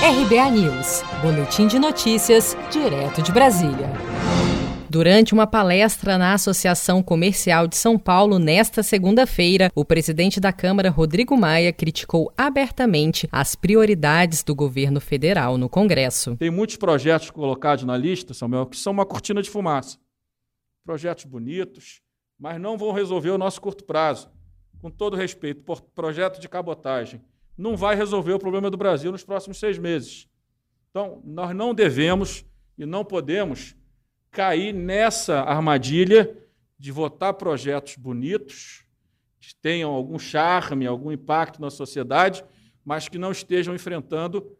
RBA News, Boletim de Notícias, direto de Brasília. Durante uma palestra na Associação Comercial de São Paulo nesta segunda-feira, o presidente da Câmara, Rodrigo Maia, criticou abertamente as prioridades do governo federal no Congresso. Tem muitos projetos colocados na lista, Samuel, que são uma cortina de fumaça. Projetos bonitos, mas não vão resolver o nosso curto prazo. Com todo respeito, por projeto de cabotagem não vai resolver o problema do Brasil nos próximos seis meses. Então, nós não devemos e não podemos cair nessa armadilha de votar projetos bonitos, que tenham algum charme, algum impacto na sociedade, mas que não estejam enfrentando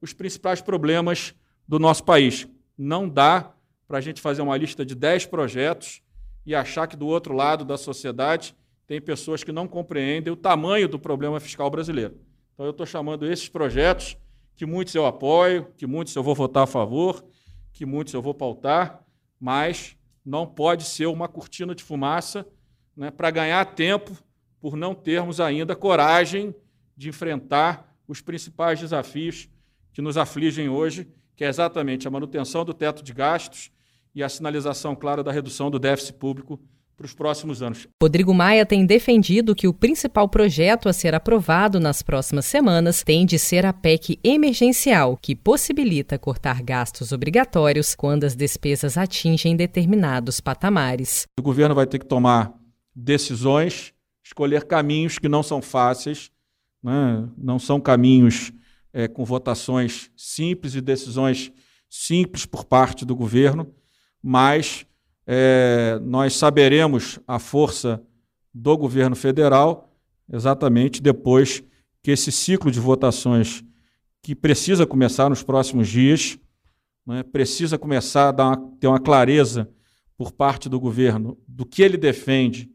os principais problemas do nosso país. Não dá para a gente fazer uma lista de dez projetos e achar que do outro lado da sociedade tem pessoas que não compreendem o tamanho do problema fiscal brasileiro. Então, eu estou chamando esses projetos, que muitos eu apoio, que muitos eu vou votar a favor, que muitos eu vou pautar, mas não pode ser uma cortina de fumaça né, para ganhar tempo por não termos ainda coragem de enfrentar os principais desafios que nos afligem hoje, que é exatamente a manutenção do teto de gastos e a sinalização clara da redução do déficit público para os próximos anos. Rodrigo Maia tem defendido que o principal projeto a ser aprovado nas próximas semanas tem de ser a PEC emergencial, que possibilita cortar gastos obrigatórios quando as despesas atingem determinados patamares. O governo vai ter que tomar decisões, escolher caminhos que não são fáceis, né? não são caminhos é, com votações simples e decisões simples por parte do governo, mas é, nós saberemos a força do governo federal exatamente depois que esse ciclo de votações, que precisa começar nos próximos dias, né, precisa começar a uma, ter uma clareza por parte do governo do que ele defende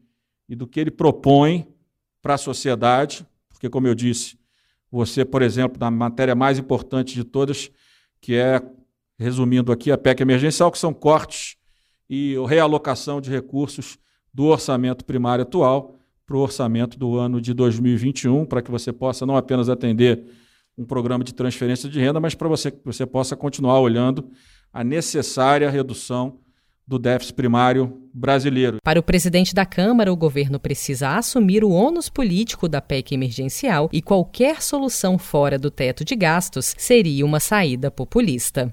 e do que ele propõe para a sociedade, porque, como eu disse, você, por exemplo, na matéria mais importante de todas, que é, resumindo aqui, a PEC emergencial, que são cortes e realocação de recursos do orçamento primário atual para o orçamento do ano de 2021, para que você possa não apenas atender um programa de transferência de renda, mas para você que você possa continuar olhando a necessária redução do déficit primário brasileiro. Para o presidente da Câmara, o governo precisa assumir o ônus político da PEC emergencial e qualquer solução fora do teto de gastos seria uma saída populista.